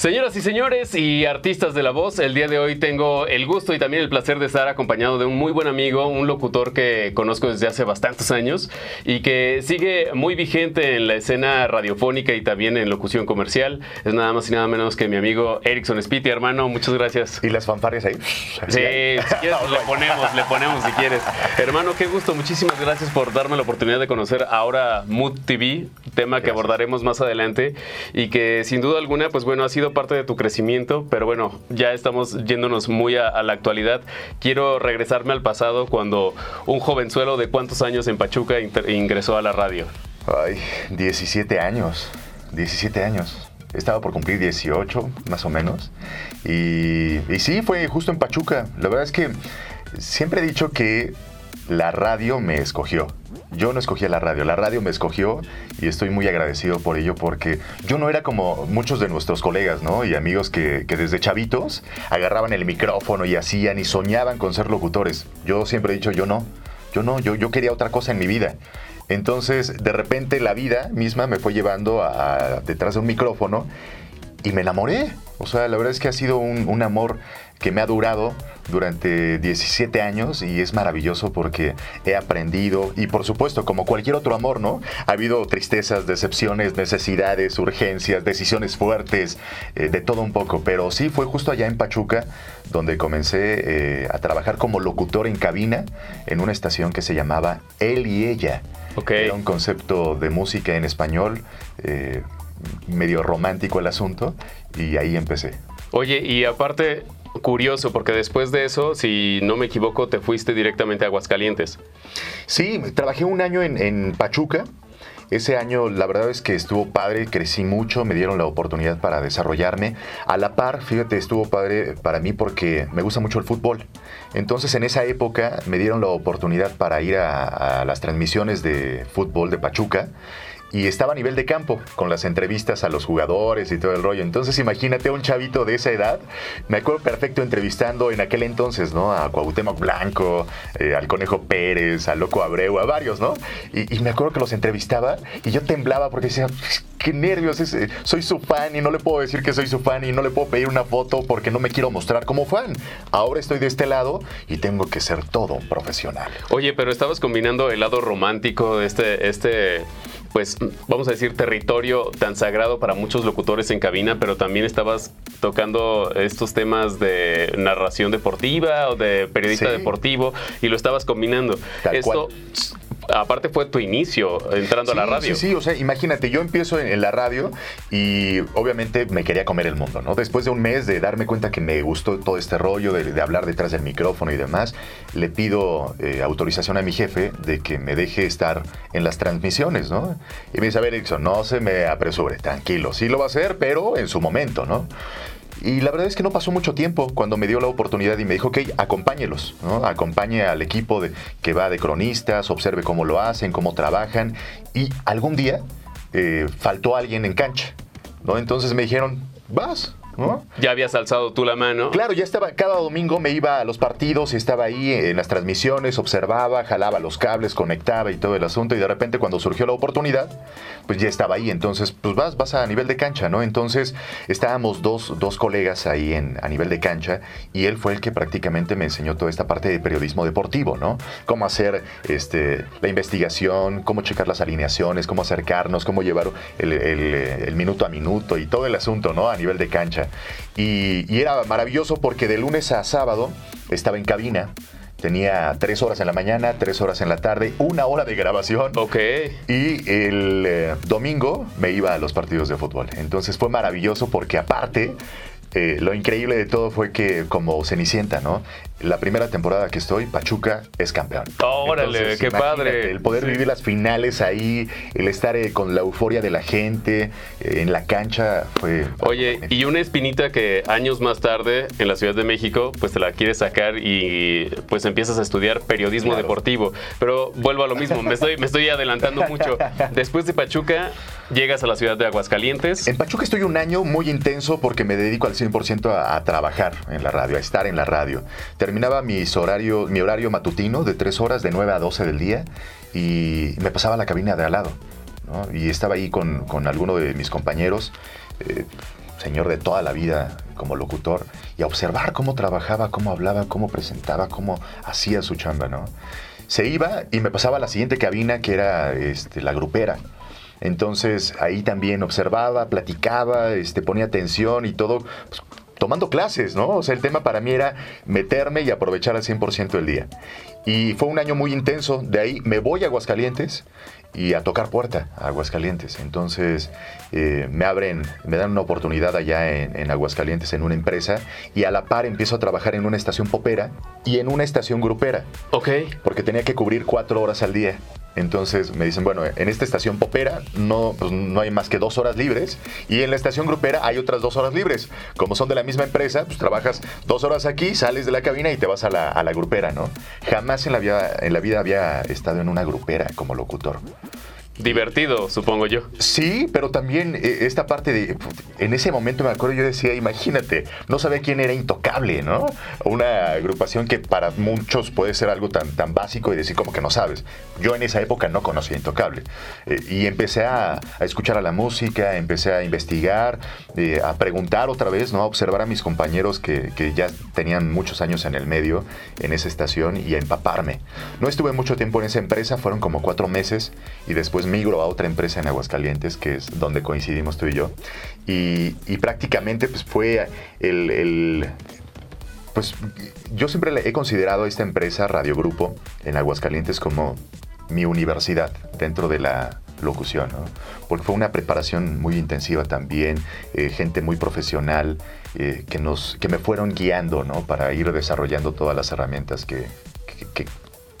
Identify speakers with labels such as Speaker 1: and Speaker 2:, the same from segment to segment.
Speaker 1: Señoras y señores y artistas de la voz, el día de hoy tengo el gusto y también el placer de estar acompañado de un muy buen amigo, un locutor que conozco desde hace bastantes años y que sigue muy vigente en la escena radiofónica y también en locución comercial. Es nada más y nada menos que mi amigo Erickson Spiti, hermano. Muchas gracias.
Speaker 2: ¿Y las fanfarrias ahí?
Speaker 1: Sí, si quieres le ponemos, le ponemos si quieres. Hermano, qué gusto. Muchísimas gracias por darme la oportunidad de conocer ahora Mood TV, tema que abordaremos más adelante y que sin duda alguna, pues bueno, ha sido parte de tu crecimiento, pero bueno, ya estamos yéndonos muy a, la actualidad. Quiero regresarme al pasado cuando un jovenzuelo de cuántos años en Pachuca ingresó a la radio.
Speaker 2: Ay, 17 años, 17 años. Estaba por cumplir 18, más o menos. Y, y sí, fue justo en Pachuca. La verdad es que siempre he dicho que la radio me escogió. Yo no escogí la radio, la radio me escogió y estoy muy agradecido por ello porque yo no era como muchos de nuestros colegas ¿no? y amigos que, desde chavitos agarraban el micrófono y hacían y soñaban con ser locutores. Yo siempre he dicho, yo no, yo no, yo, yo quería otra cosa en mi vida. Entonces, de repente la vida misma me fue llevando detrás de un micrófono y me enamoré. O sea, la verdad es que ha sido un amor que me ha durado durante 17 años y es maravilloso porque he aprendido y por supuesto como cualquier otro amor, ¿no? Ha habido tristezas, decepciones, necesidades, urgencias, decisiones fuertes, eh, de todo un poco, pero sí fue justo allá en Pachuca donde comencé eh, a trabajar como locutor en cabina en una estación que se llamaba Él y Ella. Era un concepto de música en español, eh, medio romántico el asunto y ahí empecé.
Speaker 1: Oye, y aparte, curioso, porque después de eso, si no me equivoco, te fuiste directamente a Aguascalientes.
Speaker 2: Sí, trabajé un año en, Pachuca. Ese año la verdad es que estuvo padre, crecí mucho, me dieron la oportunidad para desarrollarme. A la par, fíjate, estuvo padre para mí porque me gusta mucho el fútbol. Entonces en esa época me dieron la oportunidad para ir a, las transmisiones de fútbol de Pachuca y estaba a nivel de campo, con las entrevistas a los jugadores y todo el rollo. Entonces imagínate un chavito de esa edad, me acuerdo perfecto entrevistando en aquel entonces, ¿no? A Cuauhtémoc Blanco, eh, al Conejo Pérez, al Loco Abreu, a varios, ¿no? Y, me acuerdo que los entrevistaba y yo temblaba porque decía, qué nervios, eh, soy su fan y no le puedo decir que soy su fan y no le puedo pedir una foto porque no me quiero mostrar como fan. Ahora estoy de este lado y tengo que ser todo profesional.
Speaker 1: Oye, pero estabas combinando el lado romántico este, este pues vamos a decir, territorio tan sagrado para muchos locutores en cabina, pero también estabas tocando estos temas de narración deportiva o de periodista deportivo y lo estabas combinando. Esto aparte fue tu inicio entrando a la radio.
Speaker 2: Sí, sí, o sea, imagínate, yo empiezo en, la radio y obviamente me quería comer el mundo, ¿no? Después de un mes de darme cuenta que me gustó todo este rollo de, hablar detrás del micrófono y demás, le pido eh, autorización a mi jefe de que me deje estar en las transmisiones, ¿no? Y me dice, a ver, Erickson, no se me apresure, tranquilo, sí lo va a hacer, pero en su momento, ¿no? Y la verdad es que no pasó mucho tiempo cuando me dio la oportunidad y me dijo, ok, acompáñelos, ¿no? acompañe al equipo de, que va de cronistas, observe cómo lo hacen, cómo trabajan. Y algún día eh, faltó alguien en cancha, ¿no? Entonces me dijeron, vas,
Speaker 1: ya habías alzado tú la mano.
Speaker 2: Claro, ya estaba, cada domingo me iba a los partidos y estaba ahí en las transmisiones, observaba, jalaba los cables, conectaba y todo el asunto y de repente cuando surgió la oportunidad, pues ya estaba ahí. Entonces, pues vas, vas a nivel de cancha, ¿no? Entonces estábamos dos, dos colegas ahí en, a nivel de cancha y él fue el que prácticamente me enseñó toda esta parte de periodismo deportivo, ¿no? Cómo hacer este, la investigación, cómo checar las alineaciones, cómo acercarnos, cómo llevar el, el minuto a minuto y todo el asunto, ¿no? A nivel de cancha. Y, era maravilloso porque de lunes a sábado estaba en cabina. Tenía tres horas en la mañana, tres horas en la tarde, una hora de grabación.
Speaker 1: Ok.
Speaker 2: Y el eh, domingo me iba a los partidos de fútbol. Entonces fue maravilloso porque aparte eh, lo increíble de todo fue que como Cenicienta, ¿no? La primera temporada que estoy, Pachuca es campeón.
Speaker 1: Órale, qué padre.
Speaker 2: El poder vivir las finales ahí, el estar eh, con la euforia de la gente eh, en la cancha fue...
Speaker 1: Oye, y una espinita que años más tarde en la Ciudad de México, pues te la quieres sacar y pues empiezas a estudiar periodismo deportivo. Pero vuelvo a lo mismo, me estoy, me estoy adelantando mucho. Después de Pachuca, llegas a la ciudad de Aguascalientes.
Speaker 2: En Pachuca estoy un año muy intenso porque me dedico al 100% a, trabajar en la radio, a estar en la radio. Terminaba mis horario, mi horario matutino de 3 horas, de 9 a 12 del día, y me pasaba a la cabina de al lado. Y estaba ahí con, con alguno de mis compañeros. Eh, señor de toda la vida como locutor, y a observar cómo trabajaba, cómo hablaba, cómo presentaba, cómo hacía su chamba, ¿no? Se iba y me pasaba a la siguiente cabina, que era este, la grupera. Entonces ahí también observaba, platicaba, este, ponía atención y todo, pues, tomando clases, ¿no? O sea, el tema para mí era meterme y aprovechar al 100% el día. Y fue un año muy intenso, de ahí me voy a Aguascalientes y a tocar puerta a Aguascalientes. Entonces eh, me abren, me dan una oportunidad allá en, en, Aguascalientes en una empresa y a la par empiezo a trabajar en una estación popera y en una estación grupera.
Speaker 1: Ok.
Speaker 2: Porque tenía que cubrir cuatro horas al día. Entonces me dicen, bueno, en esta estación popera no, pues, no hay más que dos horas libres y en la estación grupera hay otras dos horas libres. Como son de la misma empresa, pues trabajas dos horas aquí, sales de la cabina y te vas a la, a la grupera, ¿no? Jamás en la, vida, en la vida había estado en una grupera como locutor
Speaker 1: divertido, supongo yo.
Speaker 2: Sí, pero también eh, esta parte de. En ese momento me acuerdo, yo decía, imagínate, no sabía quién era Intocable, ¿no? Una agrupación que para muchos puede ser algo tan, tan básico y decir como que no sabes. Yo en esa época no conocía Intocable. Eh, y empecé a, escuchar a la música, empecé a investigar, eh, a preguntar otra vez, ¿no? A observar a mis compañeros que, que ya tenían muchos años en el medio, en esa estación, y a empaparme. No estuve mucho tiempo en esa empresa, fueron como cuatro meses, y después migro a otra empresa en Aguascalientes, que es donde coincidimos tú y yo. Y, prácticamente pues, fue el, Pues yo siempre he considerado a esta empresa, Radio Grupo, en Aguascalientes como mi universidad dentro de la locución, porque fue una preparación muy intensiva también, eh, gente muy profesional eh, que, nos, que me fueron guiando ¿no? para ir desarrollando todas las herramientas que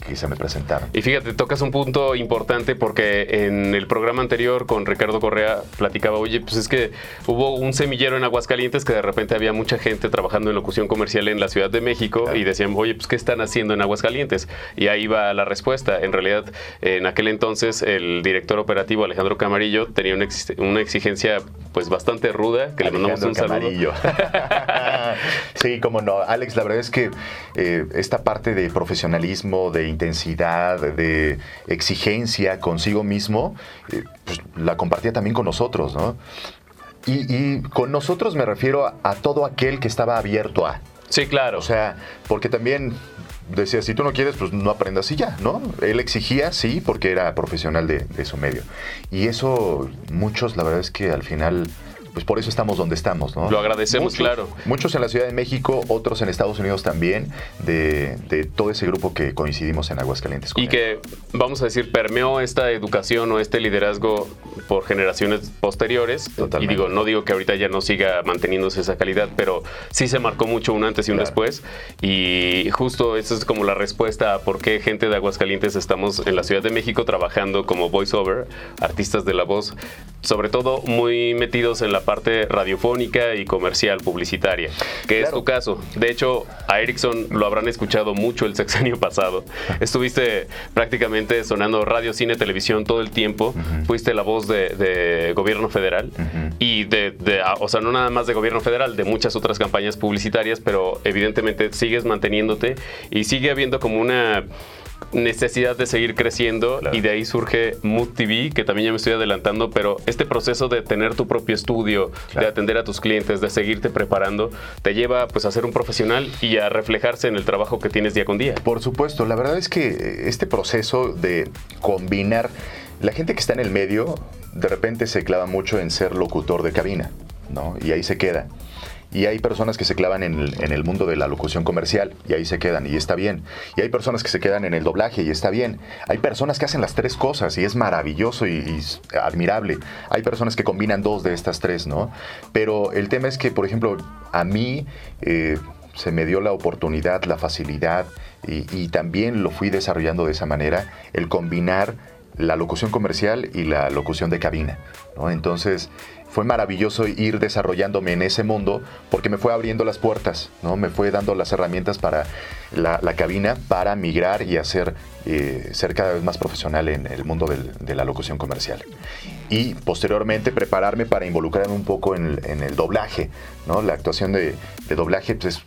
Speaker 2: que se me presentaron.
Speaker 1: Y fíjate, tocas un punto importante porque en el programa anterior con Ricardo Correa platicaba, oye, pues es que hubo un semillero en Aguascalientes que de repente había mucha gente trabajando en locución comercial en la Ciudad de México claro. y decían, oye, pues ¿qué están haciendo en Aguascalientes? Y ahí va la respuesta. En realidad, en aquel entonces el director operativo Alejandro Camarillo tenía una, ex una exigencia pues bastante ruda, que Alejandro le mandamos un
Speaker 2: Camarillo. saludo. sí, como no. Alex, la verdad es que eh, esta parte de profesionalismo, de intensidad, de exigencia consigo mismo, eh, pues la compartía también con nosotros, ¿no? Y, y con nosotros me refiero a, a, todo aquel que estaba abierto a.
Speaker 1: Sí, claro.
Speaker 2: O sea, porque también decía, si tú no quieres, pues no aprendas y ya, ¿no? Él exigía, sí, porque era profesional de, de su medio. Y eso, muchos, la verdad es que al final pues por eso estamos donde estamos, ¿no?
Speaker 1: Lo agradecemos,
Speaker 2: muchos,
Speaker 1: claro.
Speaker 2: Muchos en la Ciudad de México, otros en Estados Unidos también, de, de todo ese grupo que coincidimos en Aguascalientes.
Speaker 1: y él. que, vamos a decir, permeó esta educación o este liderazgo por generaciones posteriores.
Speaker 2: Totalmente.
Speaker 1: Y digo, no digo que ahorita ya no siga manteniéndose esa calidad, pero sí se marcó mucho un antes y un claro. después. Y justo esa es como la respuesta a por qué gente de Aguascalientes estamos en la Ciudad de México trabajando como voiceover, artistas de la voz, sobre todo muy metidos en la parte radiofónica y comercial, publicitaria, que claro. es tu caso. De hecho, a Erickson lo habrán escuchado mucho el sexenio pasado. Estuviste prácticamente sonando radio, cine, televisión todo el tiempo. Uh -huh. Fuiste la voz de, de gobierno federal uh -huh. y de, de, o sea, no nada más de gobierno federal, de muchas otras campañas publicitarias, pero evidentemente sigues manteniéndote y sigue habiendo como una necesidad de seguir creciendo claro. y de ahí surge Mood TV, que también ya me estoy adelantando, pero este proceso de tener tu propio estudio, claro. de atender a tus clientes, de seguirte preparando, te lleva pues a ser un profesional y a reflejarse en el trabajo que tienes día con día.
Speaker 2: Por supuesto, la verdad es que este proceso de combinar, la gente que está en el medio de repente se clava mucho en ser locutor de cabina, ¿no? Y ahí se queda y hay personas que se clavan en el, mundo de la locución comercial y ahí se quedan y está bien. Y hay personas que se quedan en el doblaje y está bien. Hay personas que hacen las tres cosas y es maravilloso y, y admirable. Hay personas que combinan dos de estas tres, ¿no? Pero el tema es que, por ejemplo, a mí eh, se me dio la oportunidad, la facilidad y, y también lo fui desarrollando de esa manera, el combinar la locución comercial y la locución de cabina. ¿no? Entonces, fue maravilloso ir desarrollándome en ese mundo porque me fue abriendo las puertas, ¿no? me fue dando las herramientas para la, cabina para migrar y hacer eh, ser cada vez más profesional en el mundo de la locución comercial. Y posteriormente prepararme para involucrarme un poco en el, doblaje. ¿no? La actuación de, de doblaje pues, es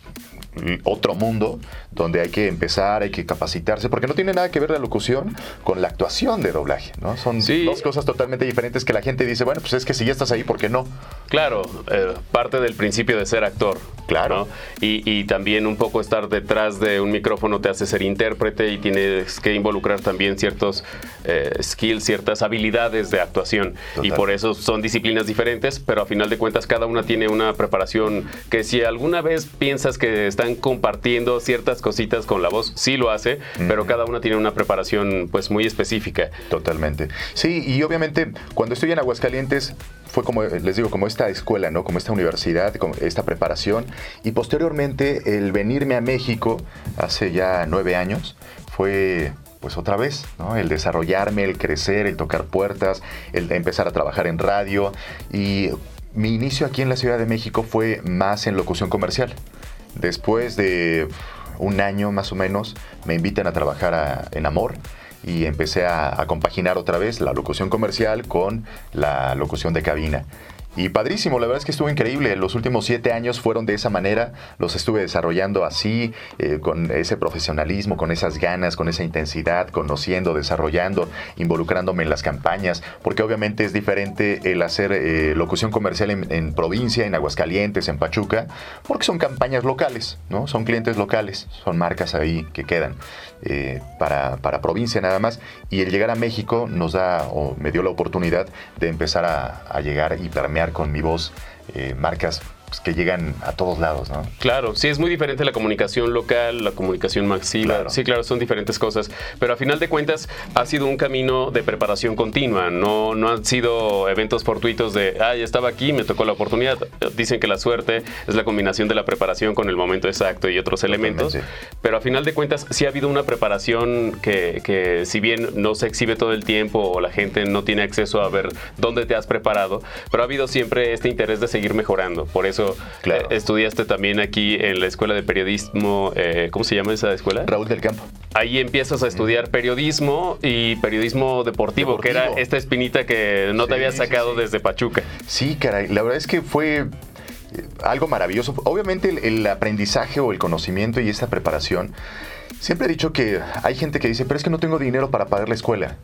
Speaker 2: otro mundo donde hay que empezar, hay que capacitarse, porque no tiene nada que ver la locución con la actuación de doblaje, ¿no? Son dos cosas totalmente diferentes que la gente dice, bueno, pues es que si ya estás ahí, ¿por qué no?
Speaker 1: Claro, eh, parte del principio de ser actor. Claro. Y, también un poco estar detrás de un micrófono te hace ser intérprete y tienes que involucrar también ciertos eh, skills, ciertas habilidades de actuación. Y por eso son disciplinas diferentes, pero a final de cuentas cada una tiene una preparación que si alguna vez piensas que están compartiendo ciertas cositas con la voz, sí lo hace, pero cada una tiene una preparación pues muy específica.
Speaker 2: Totalmente. Sí, y obviamente cuando estoy en Aguascalientes fue como, les digo, como esta escuela, ¿no? Como esta universidad, como esta preparación. Y posteriormente el venirme a México hace ya nueve años fue pues otra vez, ¿no? El desarrollarme, el crecer, el tocar puertas, el empezar a trabajar en radio. Y mi inicio aquí en la Ciudad de México fue más en locución comercial. Después de un año más o menos, me invitan a trabajar en Amor y empecé a, compaginar otra vez la locución comercial con la locución de cabina. Y padrísimo, la verdad es que estuvo increíble. Los últimos siete años fueron de esa manera. Los estuve desarrollando así, eh, con ese profesionalismo, con esas ganas, con esa intensidad, conociendo, desarrollando, involucrándome en las campañas. Porque obviamente es diferente el hacer eh, locución comercial en, provincia, en Aguascalientes, en Pachuca, porque son campañas locales, ¿no? Son clientes locales, son marcas ahí que quedan. Eh, para, para, provincia nada más. Y el llegar a México nos da, o me dio la oportunidad de empezar a, a llegar y permear con mi voz eh, marcas pues, que llegan a todos lados, ¿no?
Speaker 1: Claro, sí, es muy diferente la comunicación local, la comunicación masiva. Sí, claro, son diferentes cosas. Pero a final de cuentas, ha sido un camino de preparación continua. No, no han sido eventos fortuitos de, ah, ya estaba aquí, me tocó la oportunidad. Dicen que la suerte es la combinación de la preparación con el momento exacto y otros elementos. Pero a final de cuentas, sí ha habido una preparación que, que, si bien no se exhibe todo el tiempo o la gente no tiene acceso a ver dónde te has preparado, pero ha habido siempre este interés de seguir mejorando. Por eso eh, estudiaste también aquí en la escuela de periodismo, eh, ¿cómo se llama esa escuela?
Speaker 2: Raúl del Campo.
Speaker 1: Ahí empiezas a estudiar periodismo y periodismo deportivo, que era esta espinita que no te había sacado desde Pachuca.
Speaker 2: Sí, caray, la verdad es que fue eh, algo maravilloso. Obviamente el, aprendizaje o el conocimiento y esta preparación, siempre he dicho que hay gente que dice, pero es que no tengo dinero para pagar la escuela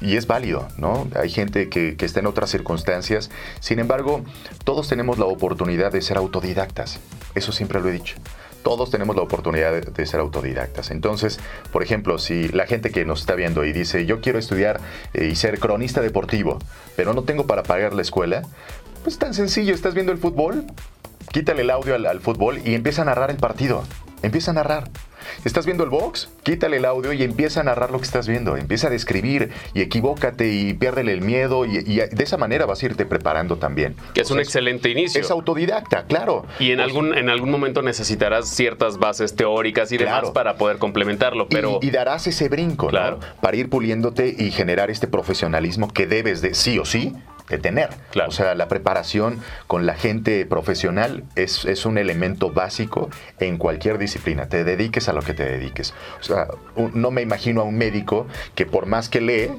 Speaker 2: y es válido, ¿no? Hay gente que, está en otras circunstancias. Sin embargo, todos tenemos la oportunidad de ser autodidactas. Eso siempre lo he dicho. Todos tenemos la oportunidad de, ser autodidactas. Entonces, por ejemplo, si la gente que nos está viendo y dice, yo quiero estudiar eh, y ser cronista deportivo, pero no tengo para pagar la escuela, pues tan sencillo, estás viendo el fútbol, quítale el audio al fútbol y empieza a narrar el partido. Empieza a narrar. ¿Estás viendo el box? Quítale el audio y empieza a narrar lo que estás viendo. Empieza a describir y equivócate y piérdele el miedo y, de esa manera vas a irte preparando también.
Speaker 1: Que es un excelente inicio.
Speaker 2: Es autodidacta, claro.
Speaker 1: Y en, algún, en algún momento necesitarás ciertas bases teóricas y demás para poder complementarlo. Pero...
Speaker 2: Y, darás ese brinco, claro. Para ir puliéndote y generar este profesionalismo que debes de sí o sí de tener. O sea, la preparación con la gente profesional es, es, un elemento básico en cualquier disciplina. Te dediques a lo que te dediques. O sea, no me imagino a un médico que por más que lee,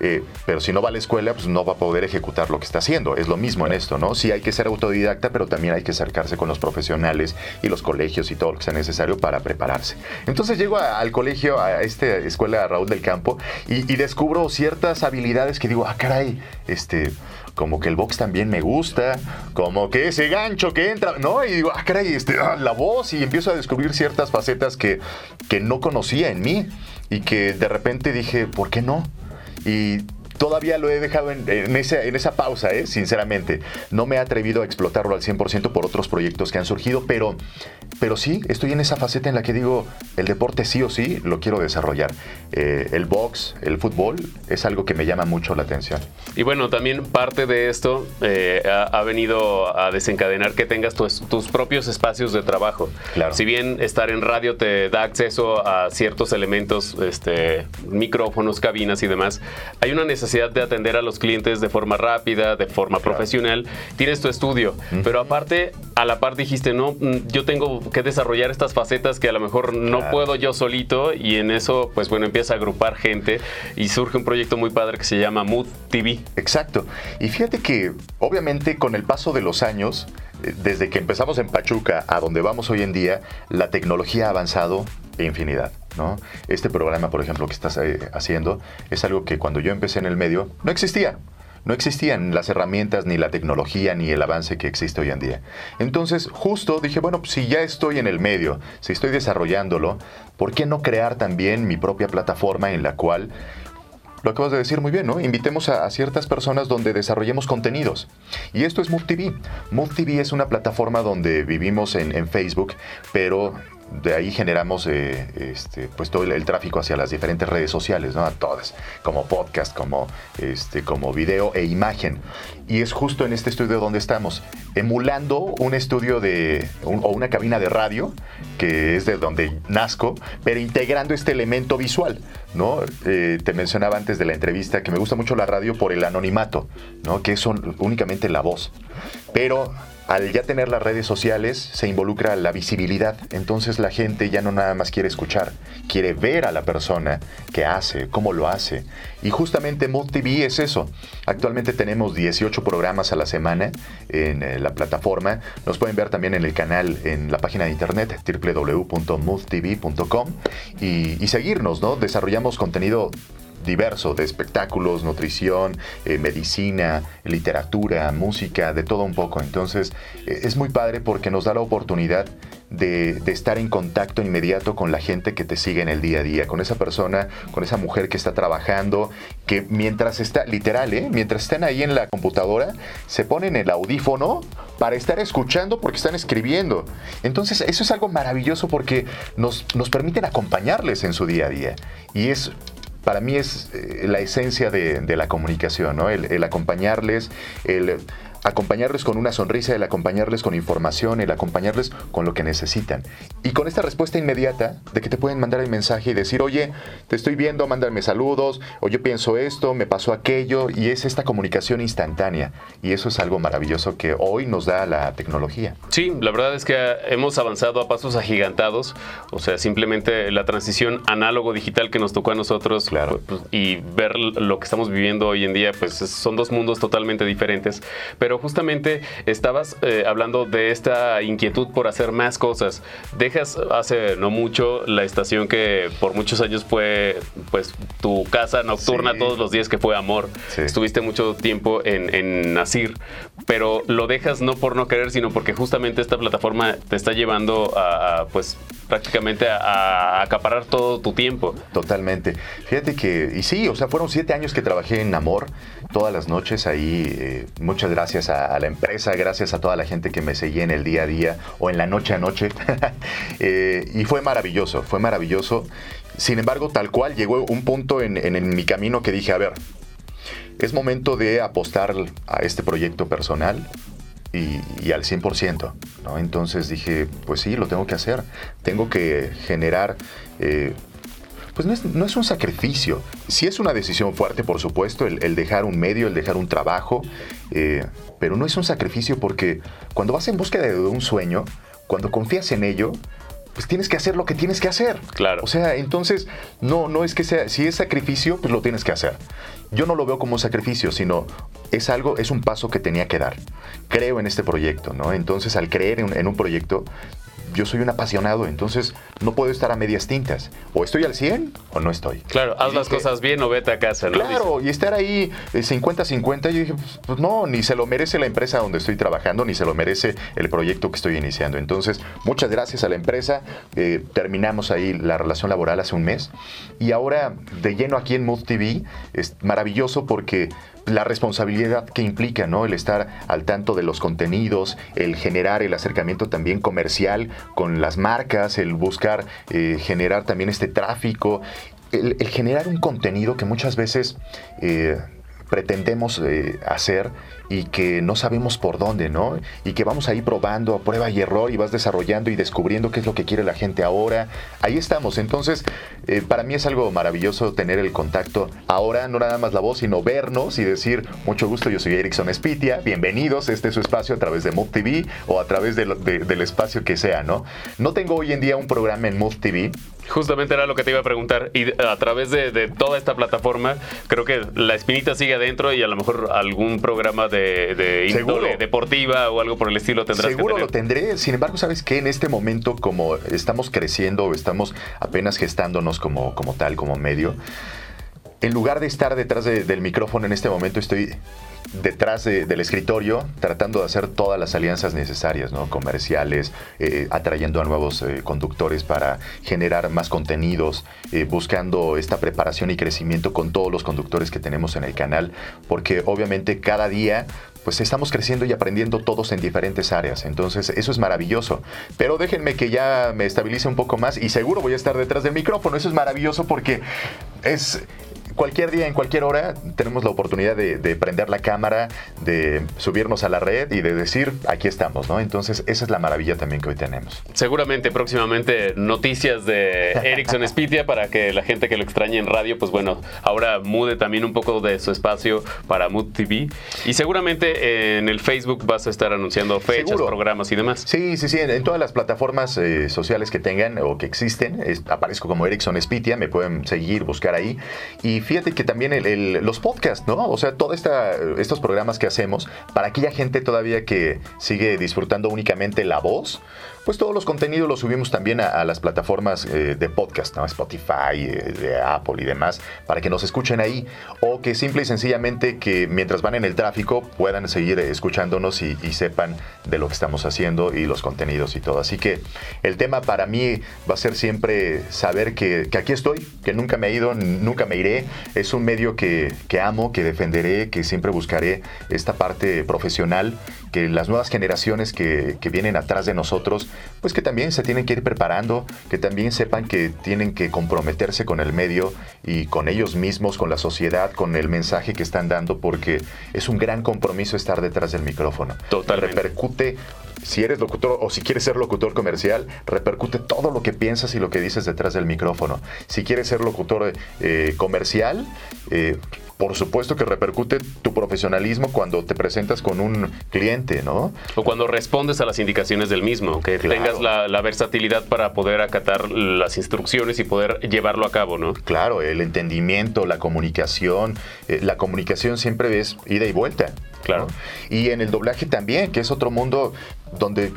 Speaker 2: eh, pero si no va a la escuela, pues no va a poder ejecutar lo que está haciendo. Es lo mismo en esto, ¿no? Sí hay que ser autodidacta, pero también hay que acercarse con los profesionales y los colegios y todo lo que sea necesario para prepararse. Entonces llego al colegio, a esta escuela Raúl del Campo, y, descubro ciertas habilidades que digo, ah, caray, este como que el box también me gusta, como que ese gancho que entra, ¿no? Y digo, ah, caray, este, ah, la voz, y empiezo a descubrir ciertas facetas que, que no conocía en mí y que de repente dije, ¿por qué no? Y todavía lo he dejado en, esa, en esa pausa, ¿eh? sinceramente. No me he atrevido a explotarlo al 100% por otros proyectos que han surgido, pero, pero sí, estoy en esa faceta en la que digo, el deporte sí o sí lo quiero desarrollar. Eh, el box, el fútbol, es algo que me llama mucho la atención.
Speaker 1: Y bueno, también parte de esto eh, ha, venido a desencadenar que tengas tus, tus, propios espacios de trabajo. Claro. Si bien estar en radio te da acceso a ciertos elementos, este, micrófonos, cabinas y demás, hay una necesidad de atender a los clientes de forma rápida, de forma profesional. Tienes tu estudio, pero aparte, a la par dijiste, no, mm, yo tengo que desarrollar estas facetas que a lo mejor no puedo yo solito y en eso, pues bueno, empieza a agrupar gente y surge un proyecto muy padre que se llama Mood TV.
Speaker 2: Exacto. Y fíjate que, obviamente, con el paso de los años, desde que empezamos en Pachuca a donde vamos hoy en día, la tecnología ha avanzado infinidad. Este programa, por ejemplo, que estás eh, haciendo, es algo que cuando yo empecé en el medio no existía. No existían las herramientas, ni la tecnología, ni el avance que existe hoy en día. Entonces, justo dije, bueno, si ya estoy en el medio, si estoy desarrollándolo, ¿por qué no crear también mi propia plataforma en la cual lo acabas de decir muy bien, ¿no? Invitemos a, ciertas personas donde desarrollemos contenidos. Y esto es MoveTV. MoveTV es una plataforma donde vivimos en Facebook, pero de ahí generamos eh, este, pues todo el, tráfico hacia las diferentes redes sociales, ¿no? A todas, como podcast, como, este, como video e imagen. Y es justo en este estudio donde estamos, emulando un estudio de, o una cabina de radio, que es de donde nazco, pero integrando este elemento visual, ¿no? Eh, te mencionaba antes de la entrevista que me gusta mucho la radio por el anonimato, ¿no? Que es únicamente la voz. Pero al ya tener las redes sociales se involucra la visibilidad, entonces la gente ya no nada más quiere escuchar, quiere ver a la persona que hace, cómo lo hace. Y justamente Mood TV es eso. Actualmente tenemos 18 programas a la semana en eh, la plataforma. Nos pueden ver también en el canal, en la página de internet www.moodtv.com y, y seguirnos, ¿no? Desarrollamos contenido diverso de espectáculos, nutrición, eh, medicina, literatura, música, de todo un poco. Entonces eh, es muy padre porque nos da la oportunidad de, estar en contacto inmediato con la gente que te sigue en el día a día, con esa persona, con esa mujer que está trabajando, que mientras está, literal, ¿eh? mientras están ahí en la computadora, se ponen el audífono para estar escuchando porque están escribiendo. Entonces eso es algo maravilloso porque nos, nos permiten acompañarles en su día a día. Y es para mí es eh, la esencia de, la comunicación, ¿no? el, el acompañarles, el acompañarles con una sonrisa, el acompañarles con información, el acompañarles con lo que necesitan. Y con esta respuesta inmediata de que te pueden mandar el mensaje y decir, oye, te estoy viendo, mándame saludos, o yo pienso esto, me pasó aquello, y es esta comunicación instantánea. Y eso es algo maravilloso que hoy nos da la tecnología.
Speaker 1: Sí, la verdad es que hemos avanzado a pasos agigantados, o sea, simplemente la transición análogo-digital que nos tocó a nosotros
Speaker 2: claro.
Speaker 1: Pues, y ver lo que estamos viviendo hoy en día, pues son dos mundos totalmente diferentes. Pero pero justamente estabas eh, hablando de esta inquietud por hacer más cosas. Dejas hace no mucho la estación que por muchos años fue pues tu casa nocturna todos los días que fue Amor. Estuviste mucho tiempo en, en Nasir, pero lo dejas no por no querer, sino porque justamente esta plataforma te está llevando a, pues prácticamente a, acaparar todo tu tiempo.
Speaker 2: Totalmente. Fíjate que, y sí, o sea, fueron siete años que trabajé en Amor todas las noches ahí. Eh, muchas gracias a, la empresa, gracias a toda la gente que me seguía en el día a día o en la noche a noche. Eh, y fue maravilloso, fue maravilloso. Sin embargo, tal cual llegó un punto en, en mi camino que dije, a ver, es momento de apostar a este proyecto personal y, al 100%. ¿no? Entonces dije, pues sí, lo tengo que hacer. Tengo que generar... Eh, pues no es, no es, un sacrificio. Sí es una decisión fuerte, por supuesto, el, dejar un medio, el dejar un trabajo, eh, pero no es un sacrificio porque cuando vas en búsqueda de un sueño, cuando confías en ello, pues tienes que hacer lo que tienes que hacer.
Speaker 1: Claro.
Speaker 2: O sea, entonces, no, no es que sea, si es sacrificio, pues lo tienes que hacer. Yo no lo veo como un sacrificio, sino es algo, es un paso que tenía que dar. Creo en este proyecto, ¿no? Entonces, al creer en un proyecto, yo soy un apasionado, entonces no puedo estar a medias tintas. O estoy al 100 o no estoy.
Speaker 1: Claro, haz las cosas bien o vete a casa, ¿no?
Speaker 2: Claro, y estar ahí 50-50, eh, yo dije, pues, pues, no, ni se lo merece la empresa donde estoy trabajando, ni se lo merece el proyecto que estoy iniciando. Entonces, muchas gracias a la empresa. Eh, terminamos ahí la relación laboral hace un mes. Y ahora, de lleno aquí en Mood TV, es maravilloso porque la responsabilidad que implica, ¿no? El estar al tanto de los contenidos, el generar el acercamiento también comercial con las marcas, el buscar eh, generar también este tráfico, el, generar un contenido que muchas veces eh, pretendemos eh, hacer y que no sabemos por dónde, ¿no? Y que vamos ahí probando a prueba y error y vas desarrollando y descubriendo qué es lo que quiere la gente ahora. Ahí estamos. Entonces, eh, para mí es algo maravilloso tener el contacto ahora, no nada más la voz, sino vernos y decir, mucho gusto, yo soy Erickson Spitia, bienvenidos, este es su espacio a través de Move TV o a través del espacio que sea, ¿no? No tengo hoy en día un programa en Move TV,
Speaker 1: Justamente era lo que te iba a preguntar. Y a través de, toda esta plataforma, creo que la espinita sigue adentro y a lo mejor algún programa de, de índole deportiva o algo por el estilo tendrás
Speaker 2: Seguro
Speaker 1: que
Speaker 2: lo tendré. Sin embargo, ¿sabes qué? En este momento, como estamos creciendo, estamos apenas gestándonos como, como tal, como medio, en lugar de estar detrás del micrófono en este momento, estoy detrás del escritorio tratando de hacer todas las alianzas necesarias, ¿no? comerciales, eh, atrayendo a nuevos eh, conductores para generar más contenidos, eh, buscando esta preparación y crecimiento con todos los conductores que tenemos en el canal, porque obviamente cada día pues estamos creciendo y aprendiendo todos en diferentes áreas. Entonces, eso es maravilloso. Pero déjenme que ya me estabilice un poco más y seguro voy a estar detrás del micrófono. Eso es maravilloso porque es cualquier día, en cualquier hora, tenemos la oportunidad de, prender la cámara, de subirnos a la red y de decir, aquí estamos, ¿no? Entonces, esa es la maravilla también que hoy tenemos.
Speaker 1: Seguramente próximamente noticias de Ericsson Spitia para que la gente que lo extrañe en radio, pues bueno, ahora mude también un poco de su espacio para Mood TV. Y seguramente en el Facebook vas a estar anunciando fechas, programas y demás.
Speaker 2: Sí, sí, sí. En, todas las plataformas eh, sociales que tengan o que existen, aparezco como Ericsson Spitia, me pueden seguir, buscar ahí. Y fíjate que también los podcasts, ¿no? O sea, todos estos programas que hacemos, para aquella gente todavía que sigue disfrutando únicamente la voz, pues todos los contenidos los subimos también a, las plataformas eh, de podcast. Spotify, eh, de Apple y demás, para que nos escuchen ahí. O que simple y sencillamente que mientras van en el tráfico puedan seguir escuchándonos y, sepan de lo que estamos haciendo y los contenidos y todo. Así que el tema para mí va a ser siempre saber que, aquí estoy, que nunca me he ido, nunca me iré. Es un medio que, amo, que defenderé, que siempre buscaré esta parte profesional, que las nuevas generaciones que, que vienen atrás de nosotros pues que también se tienen que ir preparando, que también sepan que tienen que comprometerse con el medio y con ellos mismos, con la sociedad, con el mensaje que están dando, porque es un gran compromiso estar detrás del micrófono.
Speaker 1: Totalmente.
Speaker 2: Repercute si eres locutor o si quieres ser locutor comercial, repercute todo lo que piensas y lo que dices detrás del micrófono. Si quieres ser locutor eh, comercial, eh, por supuesto que repercute tu profesionalismo cuando te presentas con un cliente, ¿no?
Speaker 1: O cuando respondes a las indicaciones del mismo, que tengas la, versatilidad para poder acatar las instrucciones y poder llevarlo a cabo, ¿no?
Speaker 2: Claro, el entendimiento, la comunicación. Eh, la comunicación siempre es ida y vuelta.
Speaker 1: Claro.
Speaker 2: Y en el doblaje también, que es otro mundo donde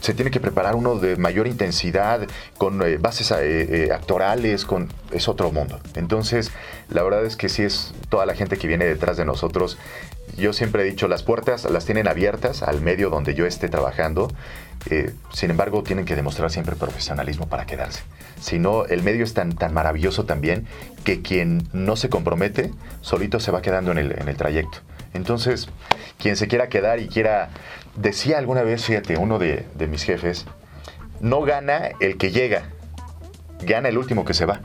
Speaker 2: se tiene que preparar uno de mayor intensidad, con eh, bases eh, eh, actorales, con, es otro mundo. Entonces, la verdad es que sí es toda la gente que viene detrás de nosotros. Yo siempre he dicho, las puertas las tienen abiertas al medio donde yo esté trabajando. sin embargo, tienen que demostrar siempre profesionalismo para quedarse. Si no, el medio es tan, tan maravilloso también que quien no se compromete, solito se va quedando en el, en el trayecto. Entonces, quien se quiera quedar y quiera Decía alguna vez, fíjate, uno de, mis jefes, no gana el que llega, gana el último que se va.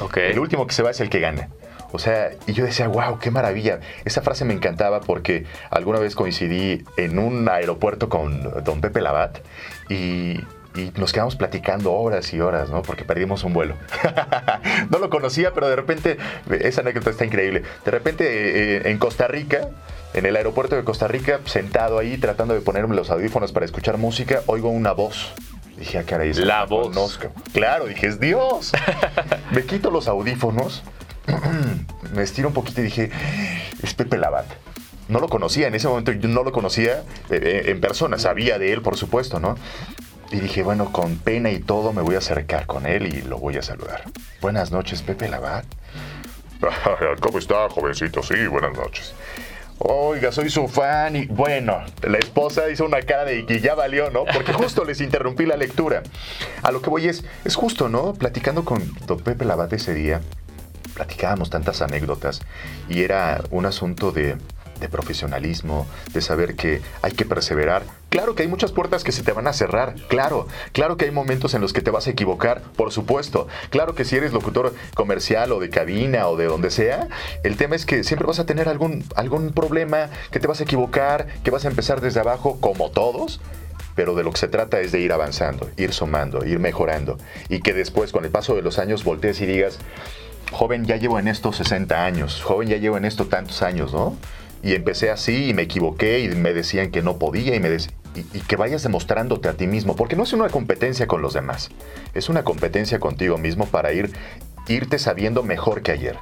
Speaker 1: Okay.
Speaker 2: El último que se va es el que gana. O sea, y yo decía, wow, qué maravilla. Esa frase me encantaba porque alguna vez coincidí en un aeropuerto con don Pepe Labat y, nos quedamos platicando horas y horas, ¿no? Porque perdimos un vuelo. no lo conocía, pero de repente, esa anécdota está increíble. De repente eh, en Costa Rica en el aeropuerto de Costa Rica, sentado ahí tratando de ponerme los audífonos para escuchar música, oigo una voz. Dije, ah, caray,
Speaker 1: la voz.
Speaker 2: Claro, dije, es Dios. me quito los audífonos, me estiro un poquito y dije, es Pepe Labat. No lo conocía, en ese momento yo no lo conocía eh, eh, en persona, sabía de él, por supuesto, ¿no? Y dije, bueno, con pena y todo me voy a acercar con él y lo voy a saludar. Buenas noches, Pepe Labat.
Speaker 3: ¿Cómo está, jovencito? Sí, buenas noches.
Speaker 2: Oiga, soy su fan y bueno, la esposa hizo una cara de que ya valió, ¿no? Porque justo les interrumpí la lectura. A lo que voy es, es justo, ¿no? Platicando con don Pepe Labate ese día, platicábamos tantas anécdotas y era un asunto de de profesionalismo, de saber que hay que perseverar. Claro que hay muchas puertas que se te van a cerrar, claro, claro que hay momentos en los que te vas a equivocar, por supuesto. Claro que si eres locutor comercial o de cabina o de donde sea, el tema es que siempre vas a tener algún, algún problema, que te vas a equivocar, que vas a empezar desde abajo como todos, pero de lo que se trata es de ir avanzando, ir sumando, ir mejorando y que después con el paso de los años voltees y digas, joven, ya llevo en esto 60 años, joven, ya llevo en esto tantos años, ¿no? Y empecé así y me equivoqué y me decían que no podía y, me y, que vayas demostrándote a ti mismo, porque no es una competencia con los demás, es una competencia contigo mismo para ir, irte sabiendo mejor que ayer.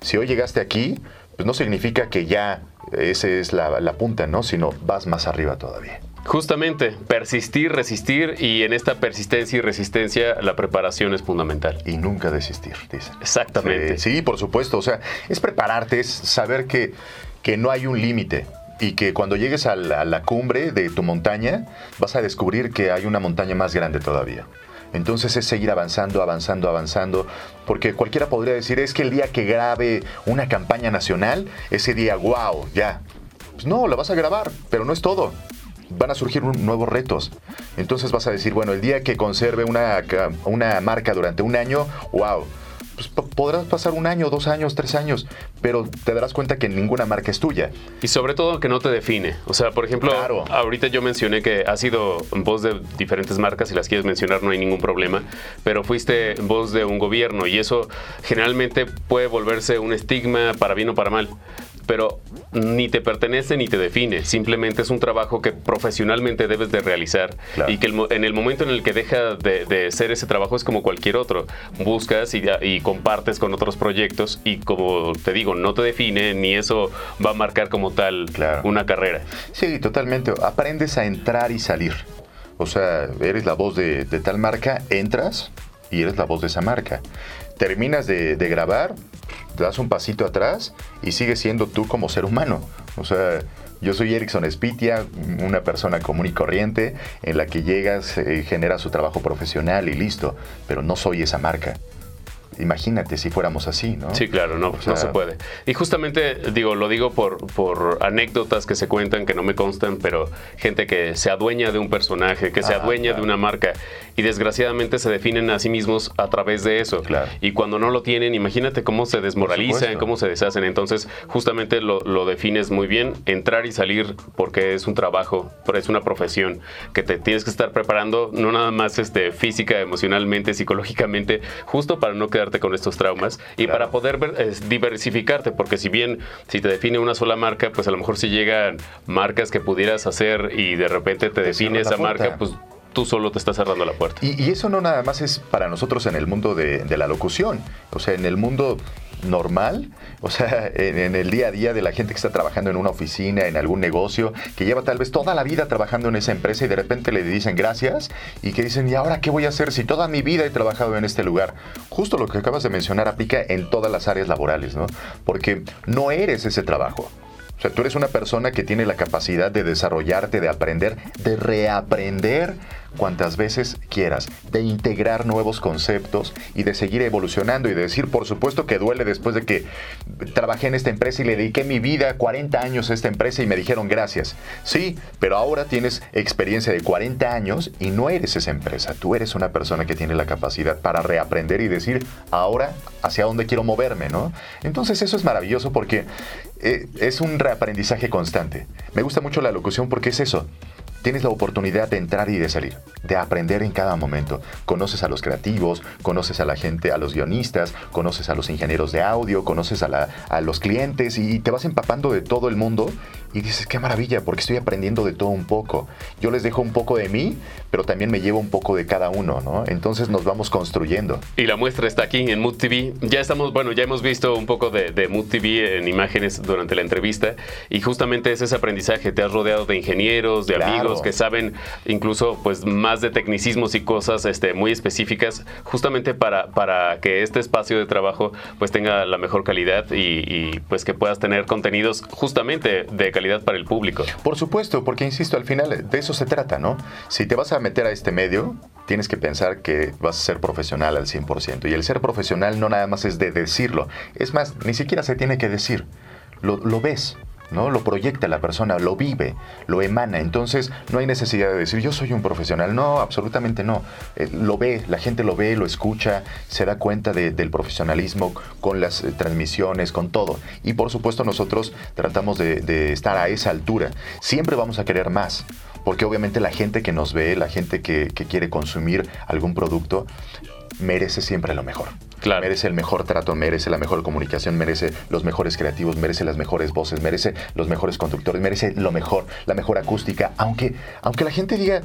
Speaker 2: Si hoy llegaste aquí, pues no significa que ya esa es la, la punta, ¿no? Sino vas más arriba todavía.
Speaker 1: Justamente, persistir, resistir y en esta persistencia y resistencia la preparación es fundamental.
Speaker 2: Y nunca desistir, dicen.
Speaker 1: Exactamente.
Speaker 2: Sí, sí, por supuesto. O sea, es prepararte, es saber que, que no hay un límite y que cuando llegues a la, cumbre de tu montaña vas a descubrir que hay una montaña más grande todavía. Entonces es seguir avanzando, avanzando, avanzando, porque cualquiera podría decir, es que el día que grabe una campaña nacional, ese día, wow, ya. Pues no, la vas a grabar, pero no es todo van a surgir nuevos retos. Entonces vas a decir, bueno, el día que conserve una, una marca durante un año, wow. Pues po- podrás pasar un año, dos años, tres años, pero te darás cuenta que ninguna marca es tuya.
Speaker 1: Y sobre todo que no te define. O sea, por ejemplo,
Speaker 2: Claro.
Speaker 1: ahorita yo mencioné que has sido voz de diferentes marcas, si las quieres mencionar no hay ningún problema, pero fuiste voz de un gobierno y eso generalmente puede volverse un estigma para bien o para mal. Pero ni te pertenece ni te define, simplemente es un trabajo que profesionalmente debes de realizar
Speaker 2: Claro.
Speaker 1: y que el en el momento en el que deja de, de ser ese trabajo es como cualquier otro, buscas y, y compartes con otros proyectos y como te digo, no te define ni eso va a marcar como tal
Speaker 2: Claro.
Speaker 1: una carrera.
Speaker 2: Sí, totalmente. Aprendes a entrar y salir. O sea, eres la voz de, de tal marca, entras y eres la voz de esa marca. Terminas de, de grabar, das un pasito atrás y sigues siendo tú como ser humano. O sea, yo soy Erickson Spitia, una persona común y corriente en la que llegas, eh, generas su trabajo profesional y listo, pero no soy esa marca. Imagínate si fuéramos así, ¿no?
Speaker 1: Sí, claro, no,
Speaker 2: O
Speaker 1: no se puede. Y justamente, digo, lo digo por, por anécdotas que se cuentan, que no me constan, pero gente que se adueña de un personaje, que se
Speaker 2: Ah,
Speaker 1: adueña
Speaker 2: claro.
Speaker 1: de una marca y desgraciadamente se definen a sí mismos a través de eso.
Speaker 2: Claro.
Speaker 1: Y cuando no lo tienen, imagínate cómo se desmoralizan, cómo se deshacen. Entonces, justamente lo, lo defines muy bien, entrar y salir porque es un trabajo, pero es una profesión que te tienes que estar preparando, no nada más este, física, emocionalmente, psicológicamente, justo para no quedarte con estos traumas y
Speaker 2: Claro.
Speaker 1: para poder ver- es, diversificarte, porque si bien si te define una sola marca, pues a lo mejor si llegan marcas que pudieras hacer y de repente te,
Speaker 2: Te
Speaker 1: define esa marca, pues tú solo te estás cerrando la puerta.
Speaker 2: Y, y eso no nada más es para nosotros en el mundo de, de la locución, o sea, en el mundo normal, o sea, en, el día a día de la gente que está trabajando en una oficina, en algún negocio, que lleva tal vez toda la vida trabajando en esa empresa y de repente le dicen gracias y que dicen, ¿y ahora qué voy a hacer si toda mi vida he trabajado en este lugar? Justo lo que acabas de mencionar aplica en todas las áreas laborales, ¿no? Porque no eres ese trabajo. O sea, tú eres una persona que tiene la capacidad de desarrollarte, de aprender, de reaprender cuantas veces quieras, de integrar nuevos conceptos y de seguir evolucionando y de decir, por supuesto que duele después de que trabajé en esta empresa y le dediqué mi vida 40 años a esta empresa y me dijeron gracias. Sí, pero ahora tienes experiencia de 40 años y no eres esa empresa. Tú eres una persona que tiene la capacidad para reaprender y decir, ahora hacia dónde quiero moverme, ¿no? Entonces eso es maravilloso porque eh, es un reaprendizaje constante. Me gusta mucho la locución porque es eso. Tienes la oportunidad de entrar y de salir, de aprender en cada momento. Conoces a los creativos, conoces a la gente, a los guionistas, conoces a los ingenieros de audio, conoces a, la- a los clientes y te vas empapando de todo el mundo y dices, qué maravilla, porque estoy aprendiendo de todo un poco. Yo les dejo un poco de mí, pero también me llevo un poco de cada uno, ¿no? Entonces nos vamos construyendo.
Speaker 1: Y la muestra está aquí en Mood TV. Ya estamos, bueno, ya hemos visto un poco de, de Mood TV en imágenes durante la entrevista y justamente es ese aprendizaje. Te has rodeado de ingenieros, de
Speaker 2: Claro.
Speaker 1: amigos que saben incluso pues más de tecnicismos y cosas este, muy específicas justamente para, para que este espacio de trabajo pues tenga la mejor calidad y, y, pues que puedas tener contenidos justamente de calidad para el público.
Speaker 2: Por supuesto, porque insisto, al final de eso se trata, ¿no? Si te vas a meter a este medio, tienes que pensar que vas a ser profesional al 100%. Y el ser profesional no nada más es de decirlo. Es más, ni siquiera se tiene que decir. Lo, lo ves. ¿No? Lo proyecta la persona, lo vive, lo emana. Entonces no hay necesidad de decir yo soy un profesional. No, absolutamente no. Eh, lo ve, la gente lo ve, lo escucha, se da cuenta de- del profesionalismo con las eh, transmisiones, con todo. Y por supuesto nosotros tratamos de, estar a esa altura. Siempre vamos a querer más. Porque obviamente la gente que nos ve, la gente que quiere consumir algún producto, merece siempre lo mejor.
Speaker 1: Claro.
Speaker 2: Merece el mejor trato, merece la mejor comunicación, merece los mejores creativos, merece las mejores voces, merece los mejores conductores, merece lo mejor, la mejor acústica. Aunque, aunque la gente diga,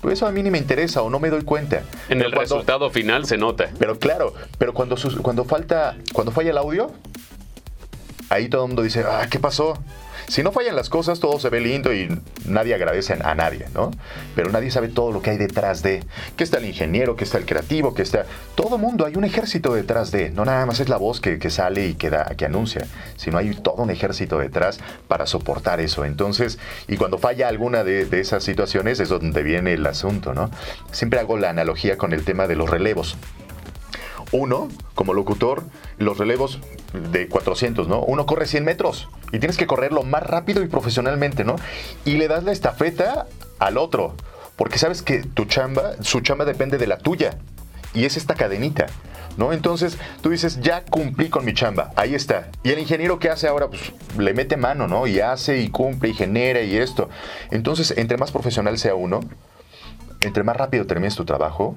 Speaker 2: pues eso a mí ni me interesa o no me doy cuenta.
Speaker 1: En
Speaker 2: Pero
Speaker 1: el
Speaker 2: cuando-
Speaker 1: resultado final se nota.
Speaker 2: Pero claro, pero cuando, sus- cuando falta, cuando falla el audio, ahí todo el mundo dice, ah, ¿qué pasó? Si no fallan las cosas, todo se ve lindo y nadie agradece a nadie, ¿no? Pero nadie sabe todo lo que hay detrás de. Que está el ingeniero, que está el creativo, que está... Todo mundo, hay un ejército detrás de. No nada más es la voz que, sale y que, que anuncia, sino hay todo un ejército detrás para soportar eso. Entonces, y cuando falla alguna de, de esas situaciones es donde viene el asunto, ¿no? Siempre hago la analogía con el tema de los relevos. Uno, como locutor, los relevos de 400, ¿no? Uno corre 100 metros y tienes que correrlo más rápido y profesionalmente, ¿no? Y le das la estafeta al otro, porque sabes que tu chamba, su chamba depende de la tuya y es esta cadenita. ¿No? Entonces tú dices, ya cumplí con mi chamba, ahí está. Y el ingeniero que hace ahora, pues le mete mano, ¿no? Y hace y cumple y genera y esto. Entonces, entre más profesional sea uno, entre más rápido termines tu trabajo,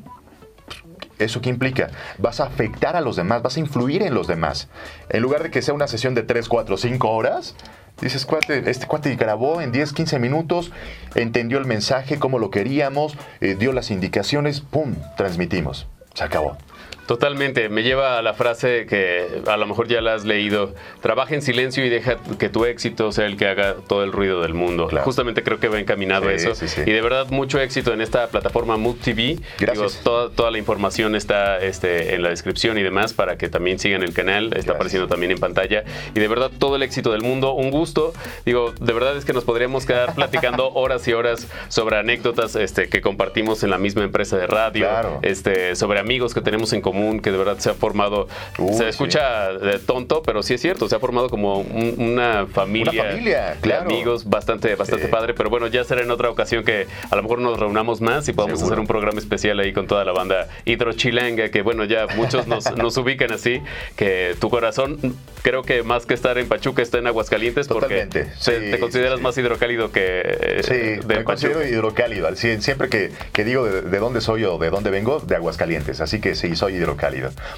Speaker 2: ¿Eso qué implica? Vas a afectar a los demás, vas a influir en los demás. En lugar de que sea una sesión de 3, 4, 5 horas, dices, cuate, este cuate grabó en 10, 15 minutos, entendió el mensaje como lo queríamos, eh, dio las indicaciones, ¡pum! Transmitimos. Se acabó.
Speaker 1: Totalmente, me lleva a la frase que a lo mejor ya la has leído, trabaja en silencio y deja que tu éxito sea el que haga todo el ruido del mundo. Justamente creo que va encaminado a eso. Y de verdad mucho éxito en esta plataforma Mood TV.
Speaker 2: Gracias.
Speaker 1: toda, toda, la información está este, en la descripción y demás para que también sigan el canal, está apareciendo también en pantalla. Y de verdad todo el éxito del mundo, un gusto. Digo, de verdad es que nos podríamos quedar platicando horas y horas sobre anécdotas este, que compartimos en la misma empresa de radio, este, sobre amigos que tenemos en común que de verdad se ha formado. se escucha tonto, pero sí es cierto, se ha formado como una familia, de amigos bastante, bastante padre. Pero bueno, ya será en otra ocasión que a lo mejor nos reunamos más y podamos hacer un programa especial ahí con toda la banda hidrochilanga, que bueno, ya muchos nos, ubican así, que tu corazón creo que más que estar en Pachuca está en Aguascalientes porque te, consideras más hidrocálido que
Speaker 2: eh, sí, me considero hidrocálido. Siempre que, que digo de, de, dónde soy o de dónde vengo, de Aguascalientes. Así que sí, soy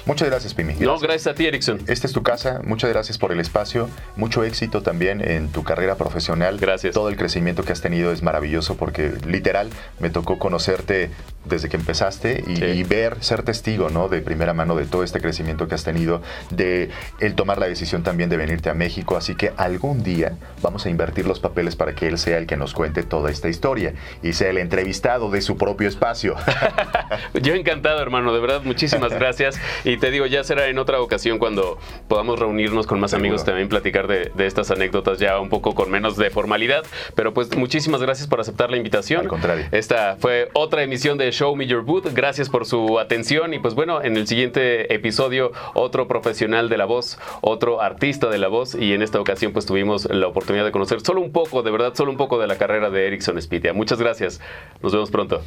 Speaker 2: Muchas gracias, Pimi.
Speaker 1: No, gracias a ti, Erickson.
Speaker 2: Esta es tu casa. Muchas gracias por el espacio. Mucho éxito también en tu carrera profesional.
Speaker 1: Gracias.
Speaker 2: Todo el crecimiento que has tenido es maravilloso porque literal me tocó conocerte desde que empezaste y, ver, ser testigo, ¿no? De primera mano de todo este crecimiento que has tenido, de el tomar la decisión también de venirte a México. Así que algún día vamos a invertir los papeles para que él sea el que nos cuente toda esta historia y sea el entrevistado de su propio espacio.
Speaker 1: Yo encantado, hermano. De verdad, muchísimas gracias. Y te digo, ya será en otra ocasión cuando podamos reunirnos con más amigos también platicar de, estas anécdotas ya un poco con menos de formalidad. Pero pues muchísimas gracias por aceptar la invitación.
Speaker 2: Al contrario.
Speaker 1: Esta fue otra emisión de Show Me Your Booth. Gracias por su atención y pues bueno, en el siguiente episodio otro profesional de la voz, otro artista de la voz y en esta ocasión pues tuvimos la oportunidad de conocer solo un poco, de verdad, solo un poco de la carrera de Erickson Spitia. Muchas gracias. Nos vemos pronto.